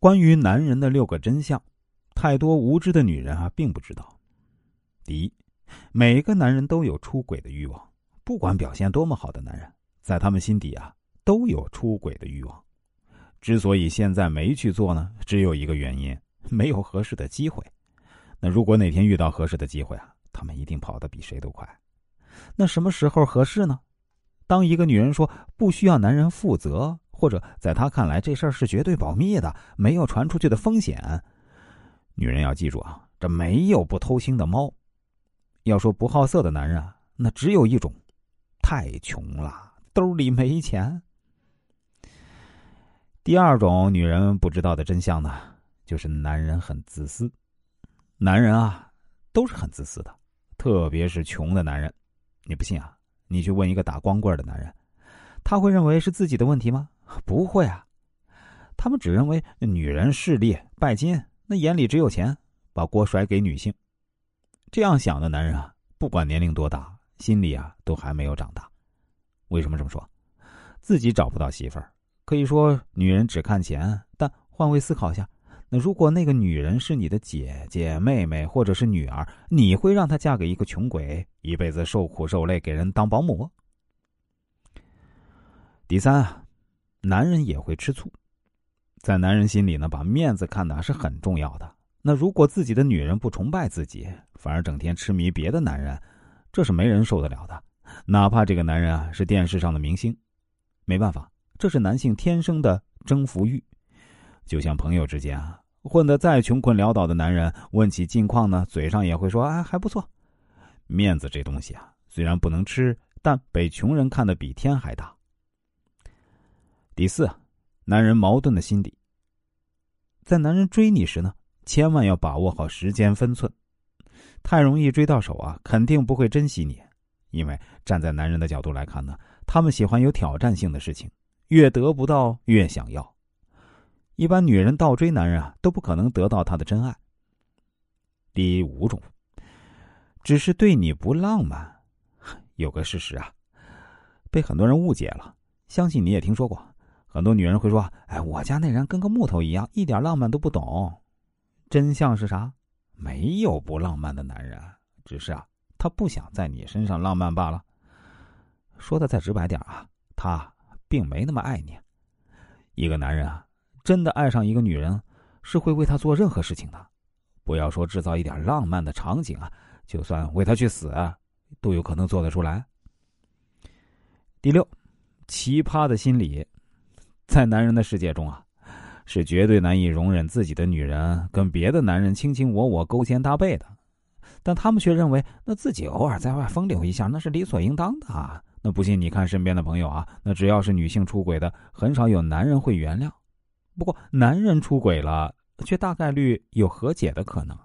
关于男人的六个真相，太多无知的女人啊，并不知道。第一，每个男人都有出轨的欲望，不管表现多么好的男人，在他们心底啊，都有出轨的欲望。之所以现在没去做呢，只有一个原因：没有合适的机会。那如果哪天遇到合适的机会啊，他们一定跑得比谁都快。那什么时候合适呢？当一个女人说不需要男人负责，或者在他看来这事儿是绝对保密的，没有传出去的风险，女人要记住啊，这没有不偷腥的猫。要说不好色的男人啊，那只有一种：太穷了，兜里没钱。第二种女人不知道的真相呢，就是男人很自私。男人啊，都是很自私的，特别是穷的男人。你不信啊？你去问一个打光棍的男人，他会认为是自己的问题吗？不会啊，他们只认为女人势利拜金，那眼里只有钱，把锅甩给女性。这样想的男人啊，不管年龄多大，心里啊都还没有长大。为什么这么说？自己找不到媳妇儿。可以说，女人只看钱，但换位思考一下，那如果那个女人是你的姐姐、妹妹或者是女儿，你会让她嫁给一个穷鬼，一辈子受苦受累，给人当保姆？第三啊，男人也会吃醋，在男人心里呢，把面子看的是很重要的。那如果自己的女人不崇拜自己，反而整天痴迷别的男人，这是没人受得了的。哪怕这个男人啊是电视上的明星，没办法。这是男性天生的征服欲，就像朋友之间啊，混得再穷困潦倒的男人，问起近况呢，嘴上也会说啊还不错。面子这东西啊，虽然不能吃，但被穷人看得比天还大。第四，男人矛盾的心理，在男人追你时呢，千万要把握好时间分寸，太容易追到手啊，肯定不会珍惜你，因为站在男人的角度来看呢，他们喜欢有挑战性的事情。越得不到越想要，一般女人倒追男人啊，都不可能得到他的真爱。第五种，只是对你不浪漫。有个事实啊，被很多人误解了。相信你也听说过，很多女人会说：“哎，我家那人跟个木头一样，一点浪漫都不懂。”真相是啥？没有不浪漫的男人，只是啊，他不想在你身上浪漫罢了。说的再直白点啊，他。并没那么爱你。一个男人啊，真的爱上一个女人，是会为她做任何事情的。不要说制造一点浪漫的场景啊，就算为她去死，都有可能做得出来。第六，奇葩的心理，在男人的世界中啊，是绝对难以容忍自己的女人跟别的男人卿卿我我、勾肩搭背的，但他们却认为，那自己偶尔在外风流一下，那是理所应当的啊。那不信你看身边的朋友啊，那只要是女性出轨的，很少有男人会原谅。不过男人出轨了，却大概率有和解的可能。